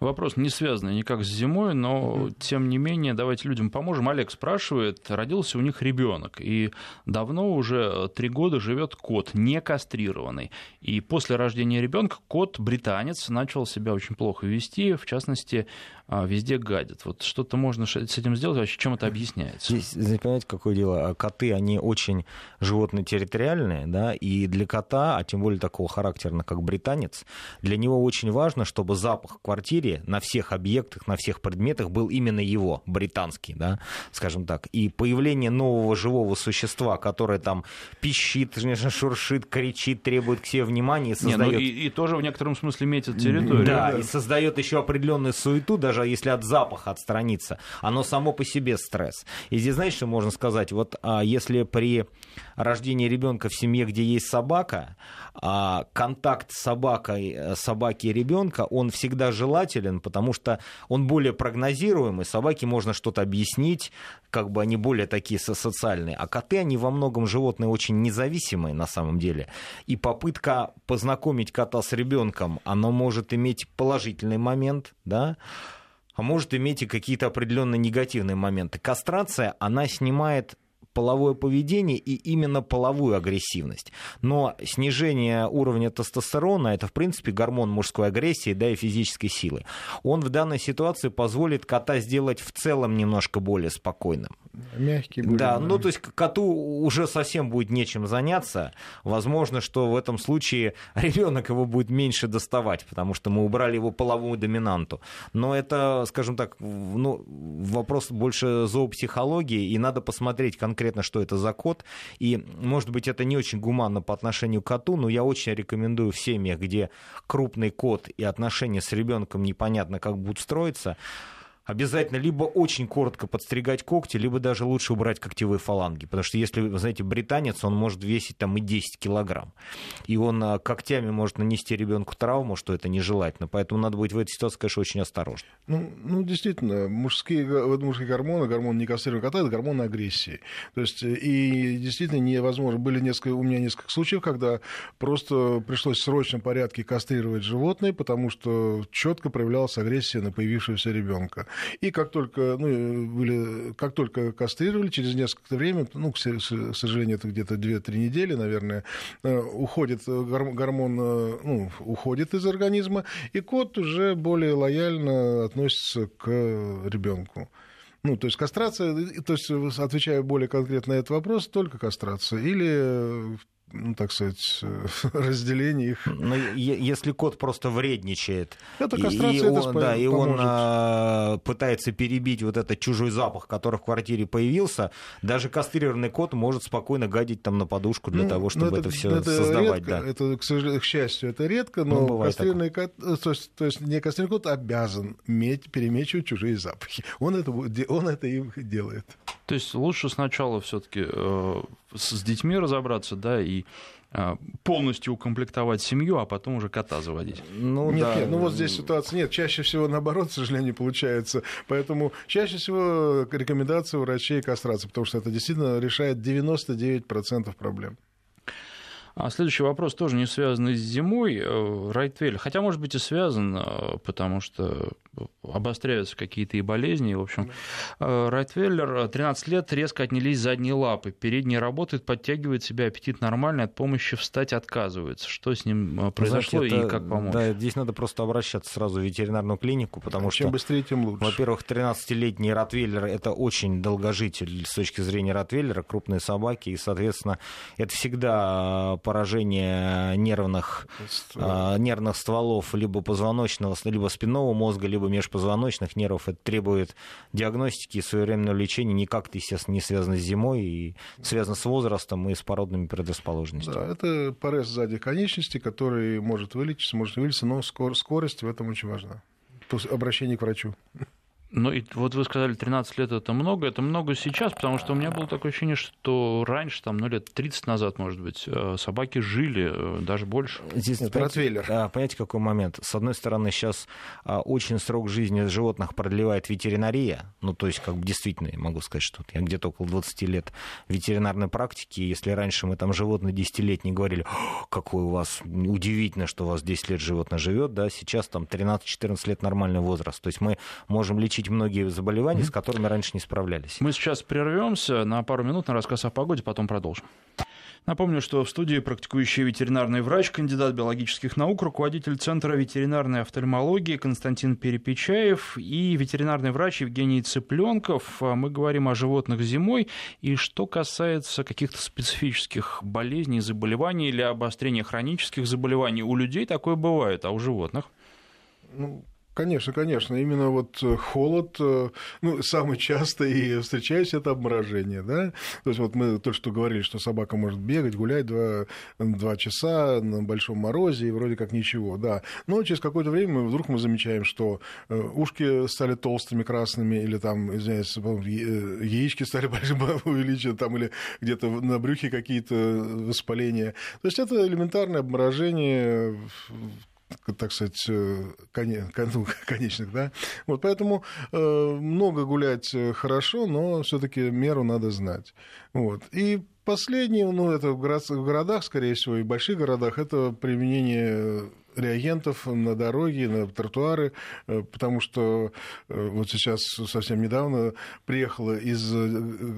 Вопрос не связанный никак с зимой, но, тем не менее, давайте давайте людям поможем. Олег спрашивает, родился у них ребенок, и давно уже три года живет кот, не кастрированный. И после рождения ребенка кот британец начал себя очень плохо вести, в частности, а, везде гадят. Вот что-то можно с этим сделать, вообще чем это объясняется? Здесь, понимаете, какое дело? Коты, они очень животные территориальные, да, и для кота, а тем более такого характера, как британец, для него очень важно, чтобы запах в квартире на всех объектах, на всех предметах был именно его, британский, да, скажем так. И появление нового живого существа, которое там пищит, шуршит, кричит, требует к себе внимания, создает... Не, ну и, и тоже в некотором смысле метит территорию. Да, да, и создает еще определенную суету, даже если от запаха отстраниться, оно само по себе стресс. И здесь, знаете, что можно сказать? Вот а, если при рождении ребенка в семье, где есть собака, а, контакт с собакой, э, собаки и ребенка, он всегда желателен, потому что он более прогнозируемый, собаке можно что-то объяснить, как бы они более такие социальные. А коты, они во многом животные очень независимые на самом деле. И попытка познакомить кота с ребенком, она может иметь положительный момент, да, а может иметь и какие-то определенные негативные моменты. Кастрация, она снимает половое поведение и именно половую агрессивность. Но снижение уровня тестостерона, это, в принципе, гормон мужской агрессии, да, и физической силы, он в данной ситуации позволит кота сделать в целом немножко более спокойным. Мягкий будет. Да, ну то есть коту уже совсем будет нечем заняться. Возможно, что в этом случае ребенок его будет меньше доставать, потому что мы убрали его половую доминанту. Но это, скажем так, ну, вопрос больше зоопсихологии, и надо посмотреть конкретно конкретно, что это за кот. И, может быть, это не очень гуманно по отношению к коту, но я очень рекомендую в семьях, где крупный кот и отношения с ребенком непонятно как будут строиться, обязательно либо очень коротко подстригать когти, либо даже лучше убрать когтевые фаланги. Потому что если, вы знаете, британец, он может весить там и 10 килограмм. И он а, когтями может нанести ребенку травму, что это нежелательно. Поэтому надо быть в этой ситуации, конечно, очень осторожным. Ну, ну действительно, мужские, мужские гормоны, гормоны некастрированного кота, это гормоны агрессии. То есть, и действительно невозможно. Были несколько, у меня несколько случаев, когда просто пришлось в срочном порядке кастрировать животное, потому что четко проявлялась агрессия на появившегося ребенка. И как только, ну, были, как только кастрировали, через несколько времени, ну, к сожалению, это где-то 2-3 недели, наверное, э, уходит гормон, э, ну, уходит из организма, и кот уже более лояльно относится к ребенку. Ну, то есть кастрация, то есть отвечая более конкретно на этот вопрос, только кастрация. Или ну, так сказать, разделение их. Но если кот просто вредничает, это и, это он, да, и он а, пытается перебить вот этот чужой запах, который в квартире появился, даже кастрированный кот может спокойно гадить там на подушку для ну, того, чтобы это, это все это создавать. Редко, да. Это, к, сожалению, к счастью, это редко, но ну, кастрированный кот, э, то есть, то есть не кастрированный кот обязан медь, перемечивать чужие запахи. Он это, он это и делает. То есть лучше сначала все-таки э, с детьми разобраться, да, и э, полностью укомплектовать семью, а потом уже кота заводить. Ну, нет, да. нет, ну вот здесь ситуация нет. Чаще всего наоборот, к сожалению, получается. Поэтому чаще всего рекомендация врачей кастрации, потому что это действительно решает 99% проблем. А следующий вопрос тоже не связанный с зимой. Э, Райтвель, хотя, может быть, и связан, э, потому что обостряются какие-то и болезни. В общем, э, Райтвейлер 13 лет резко отнялись задние лапы. Передние работают, подтягивает себя, аппетит нормальный, от помощи встать отказывается. Что с ним произошло Знаете, это, и как помочь? Да, здесь надо просто обращаться сразу в ветеринарную клинику, потому Чем что... быстрее, тем лучше. Во-первых, 13-летний Ротвейлер – это очень долгожитель с точки зрения Ротвейлера, крупные собаки, и, соответственно, это всегда поражение нервных, э, нервных стволов либо позвоночного, либо спинного мозга, либо межпозвоночных нервов. Это требует диагностики и своевременного лечения. Никак это, естественно, не связано с зимой и связано с возрастом и с породными предрасположенностями. Да, это порез сзади конечности, который может вылечиться, может вылечиться, но скорость в этом очень важна. Обращение к врачу. Ну, и вот вы сказали, 13 лет это много. Это много сейчас, потому что у меня было такое ощущение, что раньше, там, ну, лет 30 назад, может быть, э, собаки жили э, даже больше. Здесь, Нет, понимаете, а, понимаете, какой момент? С одной стороны, сейчас а, очень срок жизни животных продлевает ветеринария. Ну, то есть, как бы действительно, я могу сказать, что я где-то около 20 лет ветеринарной практики. Если раньше мы там животные десятилетние говорили, какой у вас удивительно, что у вас 10 лет животное живет, да, сейчас там 13-14 лет нормальный возраст. То есть мы можем лечить лечить многие заболевания, с которыми раньше не справлялись. Мы сейчас прервемся на пару минут на рассказ о погоде, потом продолжим. Напомню, что в студии практикующий ветеринарный врач, кандидат биологических наук, руководитель Центра ветеринарной офтальмологии Константин Перепечаев и ветеринарный врач Евгений Цыпленков. Мы говорим о животных зимой. И что касается каких-то специфических болезней, заболеваний или обострения хронических заболеваний, у людей такое бывает, а у животных? Ну, Конечно, конечно. Именно вот э, холод, э, ну, самый часто и встречается это обморожение, да. То есть вот мы только что говорили, что собака может бегать, гулять два, два часа на большом морозе, и вроде как ничего, да. Но через какое-то время мы, вдруг мы замечаем, что э, ушки стали толстыми, красными, или там, извиняюсь, яички стали увеличены, там, или где-то на брюхе какие-то воспаления. То есть это элементарное обморожение так сказать, э, ну, конечных, да. Вот поэтому э, много гулять э, хорошо, но все-таки меру надо знать. Вот. И последнее, ну, это в городах, скорее всего, и в больших городах, это применение реагентов на дороге, на тротуары, э, потому что э, вот сейчас совсем недавно приехала из э,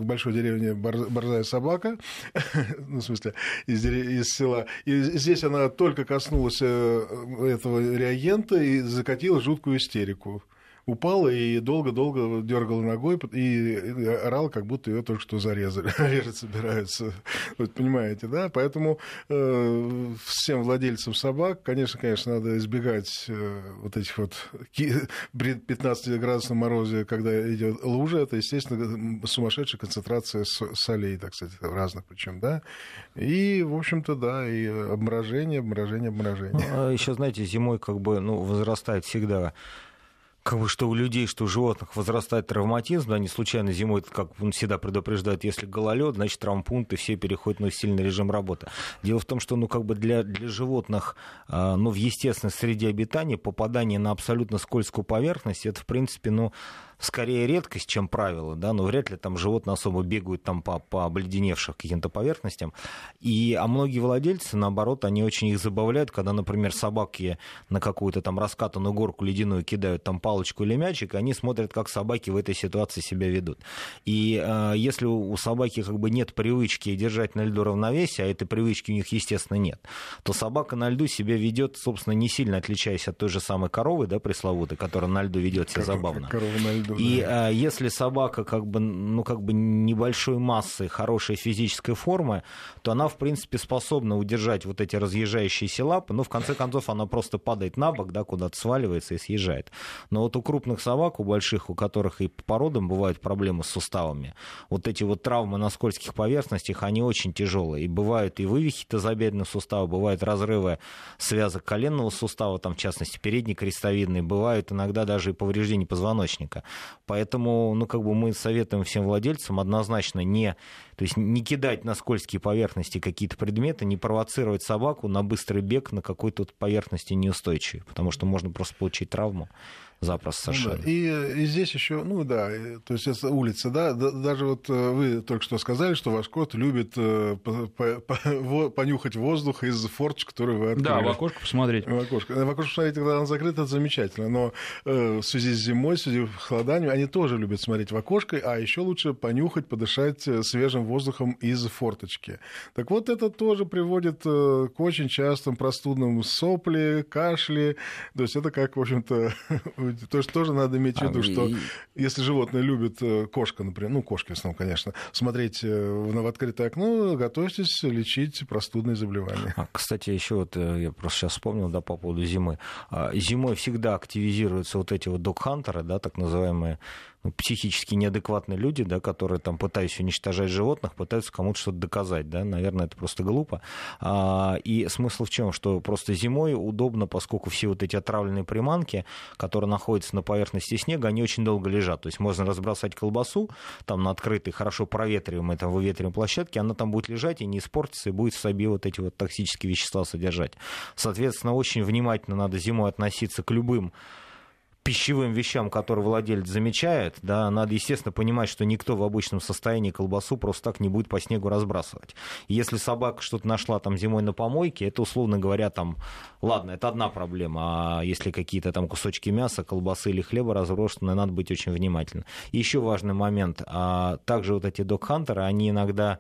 большой деревни борзая собака, ну, в смысле, из, из села, и здесь она только коснулась этого реагента и закатила жуткую истерику упала и долго-долго дергала ногой и орала, как будто ее только что зарезали. Резать собираются. Вот понимаете, да? Поэтому э, всем владельцам собак, конечно, конечно, надо избегать э, вот этих вот при 15-градусном морозе, когда идет лужа, это, естественно, сумасшедшая концентрация солей, так сказать, разных причем, да? И, в общем-то, да, и обморожение, обморожение, обморожение. Ну, а еще, знаете, зимой как бы ну, возрастает всегда как бы, что у людей, что у животных возрастает травматизм, да, не случайно зимой, как он всегда предупреждает, если гололед, значит травмпункты все переходят на сильный режим работы. Дело в том, что ну, как бы для, для животных а, ну, в естественной среде обитания попадание на абсолютно скользкую поверхность, это, в принципе, ну, скорее редкость, чем правило, да, но вряд ли там животные особо бегают там по, по обледеневших каким-то поверхностям. И, а многие владельцы, наоборот, они очень их забавляют, когда, например, собаки на какую-то там раскатанную горку ледяную кидают там палочку или мячик, и они смотрят, как собаки в этой ситуации себя ведут. И э, если у собаки как бы нет привычки держать на льду равновесие, а этой привычки у них, естественно, нет, то собака на льду себя ведет, собственно, не сильно отличаясь от той же самой коровы, да, пресловутой, которая на льду ведет себя забавно. Корова на льду виду. И да. если собака как бы, ну, как бы небольшой массы, хорошей физической формы, то она, в принципе, способна удержать вот эти разъезжающиеся лапы, но в конце концов она просто падает на бок, да, куда-то сваливается и съезжает. Но вот у крупных собак, у больших, у которых и по породам бывают проблемы с суставами, вот эти вот травмы на скользких поверхностях, они очень тяжелые. И бывают и вывихи тазобедренного сустава, бывают разрывы связок коленного сустава, там, в частности, передний крестовидный, бывают иногда даже и повреждения позвоночника. Поэтому, ну, как бы мы советуем всем владельцам однозначно не, то есть не кидать на скользкие поверхности какие-то предметы, не провоцировать собаку на быстрый бег на какой-то поверхности неустойчивой, потому что можно просто получить травму запросто совершенно. Ну, да. и, и здесь еще, ну да, то есть это улица, да, даже вот э, вы только что сказали, что ваш кот любит э, понюхать воздух из форточки, который вы открыли. Да, в окошко посмотреть. В окошко. В окошко посмотреть, когда он закрыт, это замечательно, но э, в связи с зимой, в связи с холоданием, они тоже любят смотреть в окошко, а еще лучше понюхать, подышать свежим воздухом из форточки. Так вот, это тоже приводит к очень частым простудным сопли, кашли, то есть это как, в общем-то, то есть тоже надо иметь в виду, а, что и... если животное любит, э, кошка, например, ну, кошки в основном, конечно, смотреть э, в открытое окно, готовьтесь лечить простудные заболевания. А, кстати, еще вот э, я просто сейчас вспомнил, да, по поводу зимы. А, зимой всегда активизируются вот эти вот док-хантеры, да, так называемые ну, психически неадекватные люди, да, которые там пытаясь уничтожать животных, пытаются кому-то что-то доказать, да, наверное, это просто глупо. А, и смысл в чем, что просто зимой удобно, поскольку все вот эти отравленные приманки, которые находятся на поверхности снега, они очень долго лежат, то есть можно разбросать колбасу там на открытой, хорошо проветриваемой, там выветриваемой площадке, она там будет лежать и не испортится, и будет в себе вот эти вот токсические вещества содержать. Соответственно, очень внимательно надо зимой относиться к любым пищевым вещам, которые владелец замечает, да, надо, естественно, понимать, что никто в обычном состоянии колбасу просто так не будет по снегу разбрасывать. Если собака что-то нашла там зимой на помойке, это, условно говоря, там, ладно, это одна проблема, а если какие-то там кусочки мяса, колбасы или хлеба разбросаны, надо быть очень внимательным. Еще важный момент, а также вот эти док-хантеры, они иногда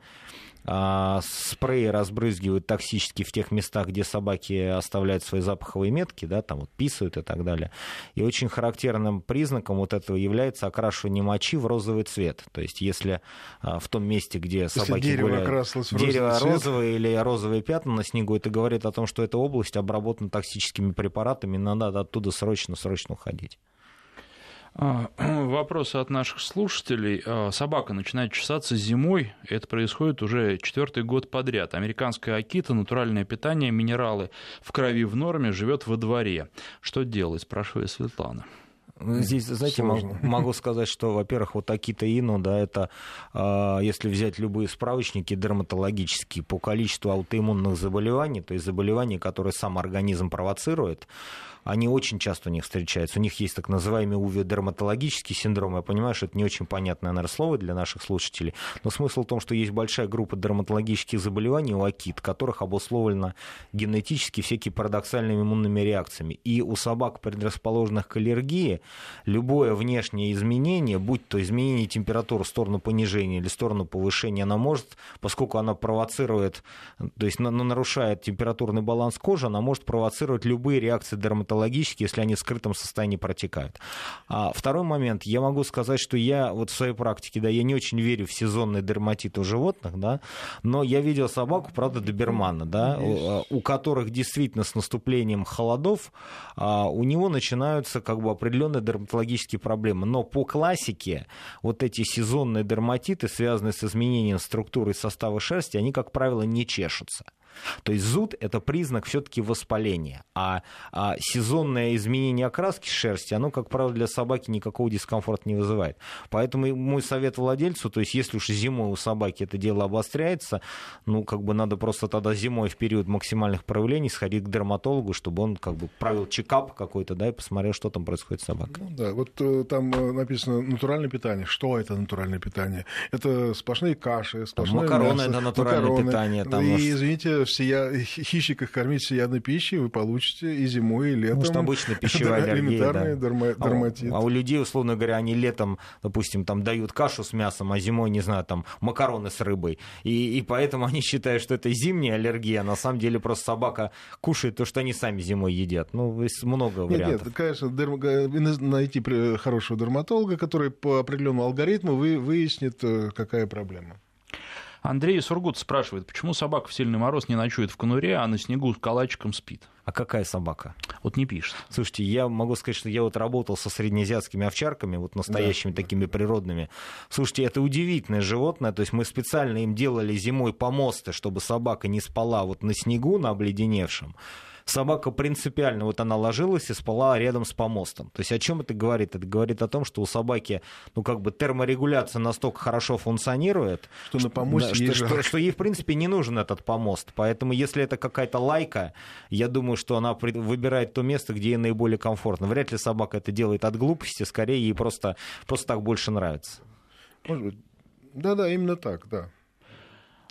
спреи разбрызгивают токсически в тех местах, где собаки оставляют свои запаховые метки, да, там вот писают и так далее. И очень характерным признаком вот этого является окрашивание мочи в розовый цвет. То есть если а, в том месте, где если собаки дерево гуляют, дерево розовый розовое или розовые пятна на снегу, это говорит о том, что эта область обработана токсическими препаратами, надо оттуда срочно-срочно уходить. А, вопросы от наших слушателей. А, собака начинает чесаться зимой. Это происходит уже четвертый год подряд. Американская акита, натуральное питание, минералы в крови в норме, живет во дворе. Что делать, спрашивает Светлана. Ну, здесь, знаете, могу, могу сказать, что, во-первых, вот Акита Ину, да, это, э, если взять любые справочники дерматологические по количеству аутоиммунных заболеваний, то есть заболеваний, которые сам организм провоцирует, они очень часто у них встречаются. У них есть так называемый увиодерматологический синдром. Я понимаю, что это не очень понятное, наверное, слово для наших слушателей. Но смысл в том, что есть большая группа дерматологических заболеваний у акит, которых обусловлено генетически всякие парадоксальными иммунными реакциями. И у собак, предрасположенных к аллергии, любое внешнее изменение, будь то изменение температуры в сторону понижения или в сторону повышения, она может, поскольку она провоцирует, то есть нарушает температурный баланс кожи, она может провоцировать любые реакции дерматологические, если они в скрытом состоянии протекают. А второй момент, я могу сказать, что я вот в своей практике, да, я не очень верю в сезонный дерматит у животных, да, но я видел собаку, правда, добермана, да, у, у которых действительно с наступлением холодов а, у него начинаются как бы определенные дерматологические проблемы. Но по классике вот эти сезонные дерматиты, связанные с изменением структуры и состава шерсти, они, как правило, не чешутся. То есть зуд – это признак все-таки воспаления. А, а сезонное изменение окраски шерсти, оно, как правило, для собаки никакого дискомфорта не вызывает. Поэтому мой совет владельцу, то есть если уж зимой у собаки это дело обостряется, ну, как бы надо просто тогда зимой в период максимальных проявлений сходить к дерматологу, чтобы он как бы провел чекап какой-то, да, и посмотрел, что там происходит с собакой. Ну, да, вот э, там э, написано натуральное питание. Что это натуральное питание? Это сплошные каши, сплошное там макароны мясо, это натуральное макароны. питание. Там, и, извините, всея... хищник их кормить всеядной пищей, вы получите и зимой, и летом. Может, обычно пищевая аллергия, да. дерма... дерматит. А, а у людей, условно говоря, они летом, допустим, там дают кашу с мясом, а зимой, не знаю, там макароны с рыбой. И, и поэтому они считают, что это зимняя аллергия, а на самом деле просто собака кушает то, что они сами зимой едят. Ну, есть много вариантов. Нет, конечно, дерм... найти хорошего дерматолога, который по определенному алгоритму вы... выяснит, э, какая проблема. Андрей Сургут спрашивает, почему собака в сильный мороз не ночует в конуре, а на снегу с калачиком спит? А какая собака? Вот не пишет. Слушайте, я могу сказать, что я вот работал со среднеазиатскими овчарками, вот настоящими да. такими природными. Слушайте, это удивительное животное. То есть мы специально им делали зимой помосты, чтобы собака не спала вот на снегу, на обледеневшем собака принципиально, вот она ложилась и спала рядом с помостом. То есть о чем это говорит? Это говорит о том, что у собаки, ну, как бы терморегуляция настолько хорошо функционирует, что, что на помосте да, что, что, что ей, в принципе, не нужен этот помост. Поэтому, если это какая-то лайка, я думаю, что она выбирает то место, где ей наиболее комфортно. Вряд ли собака это делает от глупости, скорее ей просто, просто так больше нравится. Может быть. Да-да, именно так, да.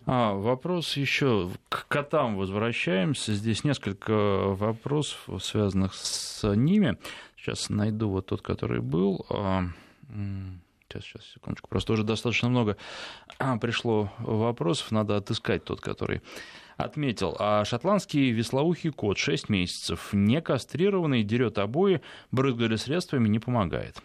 А, вопрос еще к котам возвращаемся. Здесь несколько вопросов, связанных с ними. Сейчас найду вот тот, который был. А, сейчас, сейчас, секундочку. Просто уже достаточно много а, пришло вопросов. Надо отыскать тот, который отметил. А шотландский веслоухий кот 6 месяцев, не кастрированный, дерет обои, брызгали средствами, не помогает.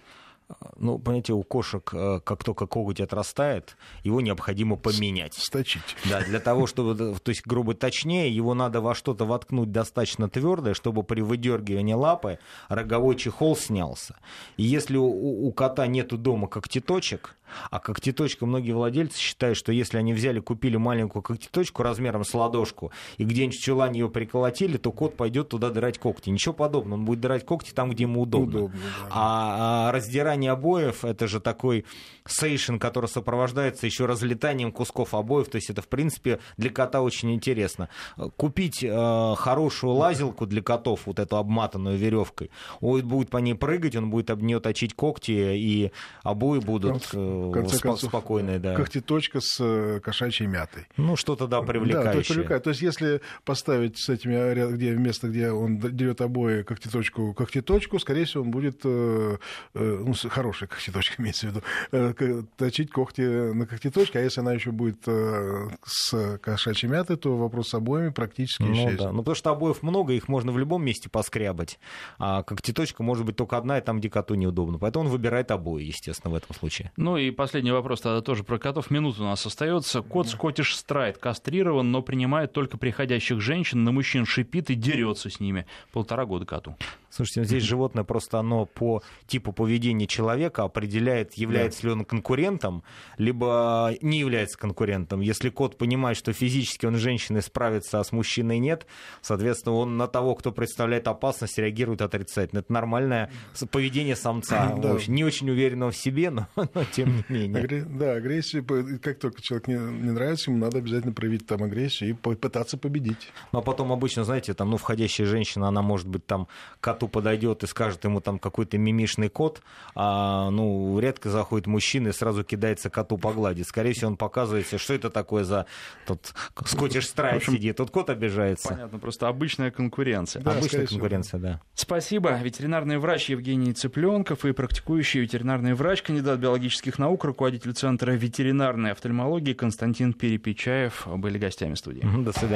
Ну, понимаете, у кошек, э, как только коготь отрастает, его необходимо поменять. Сточить. Да, для того, чтобы, то есть, грубо точнее, его надо во что-то воткнуть достаточно твердое, чтобы при выдергивании лапы роговой чехол снялся. И если у, у кота нету дома когтеточек, а когтеточка многие владельцы считают, что если они взяли, купили маленькую когтеточку размером с ладошку и где-нибудь в чулане ее приколотили, то кот пойдет туда драть когти. Ничего подобного. Он будет драть когти там, где ему удобно. удобно да. а, а раздирание разлетание обоев, это же такой сейшн, который сопровождается еще разлетанием кусков обоев, то есть это, в принципе, для кота очень интересно. Купить э, хорошую лазилку для котов, вот эту обматанную веревкой, он будет по ней прыгать, он будет об нее точить когти, и обои будут э, конце концов, спокойные. Да. Когтеточка с э, кошачьей мятой. Ну, что-то, да, привлекающее. Да, то есть, привлекает. то есть если поставить с этими, где место, где он дерет обои, когтеточку, когтеточку, скорее всего, он будет, э, ну, хорошая когтеточка, имеется в виду, точить когти на когтеточке, а если она еще будет с кошачьей мятой, то вопрос с обоями практически ну, исчезнет. Да. Ну, потому что обоев много, их можно в любом месте поскрябать, а когтеточка может быть только одна, и там, где коту неудобно. Поэтому он выбирает обои, естественно, в этом случае. Ну и последний вопрос тогда тоже про котов. Минута у нас остается. Кот Скоттиш Страйт кастрирован, но принимает только приходящих женщин, на мужчин шипит и дерется с ними. Полтора года коту. Слушайте, ну здесь животное просто оно по типу поведения человека определяет, является да. ли он конкурентом, либо не является конкурентом. Если кот понимает, что физически он с женщиной справится, а с мужчиной нет, соответственно, он на того, кто представляет опасность, реагирует отрицательно. Это нормальное поведение самца, да. не очень уверенного в себе, но, но тем не менее. Да, агрессия, как только человек не, не нравится, ему надо обязательно проявить там агрессию и попытаться победить. Ну а потом обычно, знаете, там, ну, входящая женщина, она может быть там коту коту подойдет и скажет ему там какой-то мимишный кот, а ну, редко заходит мужчина и сразу кидается коту погладить. Скорее всего, он показывает, что это такое за тот скотиш страйт сидит, тут кот обижается. Понятно, просто обычная конкуренция. Да, обычная конкуренция, всего. да. Спасибо. Ветеринарный врач Евгений Цыпленков и практикующий ветеринарный врач, кандидат биологических наук, руководитель Центра ветеринарной офтальмологии Константин Перепечаев были гостями студии. До свидания.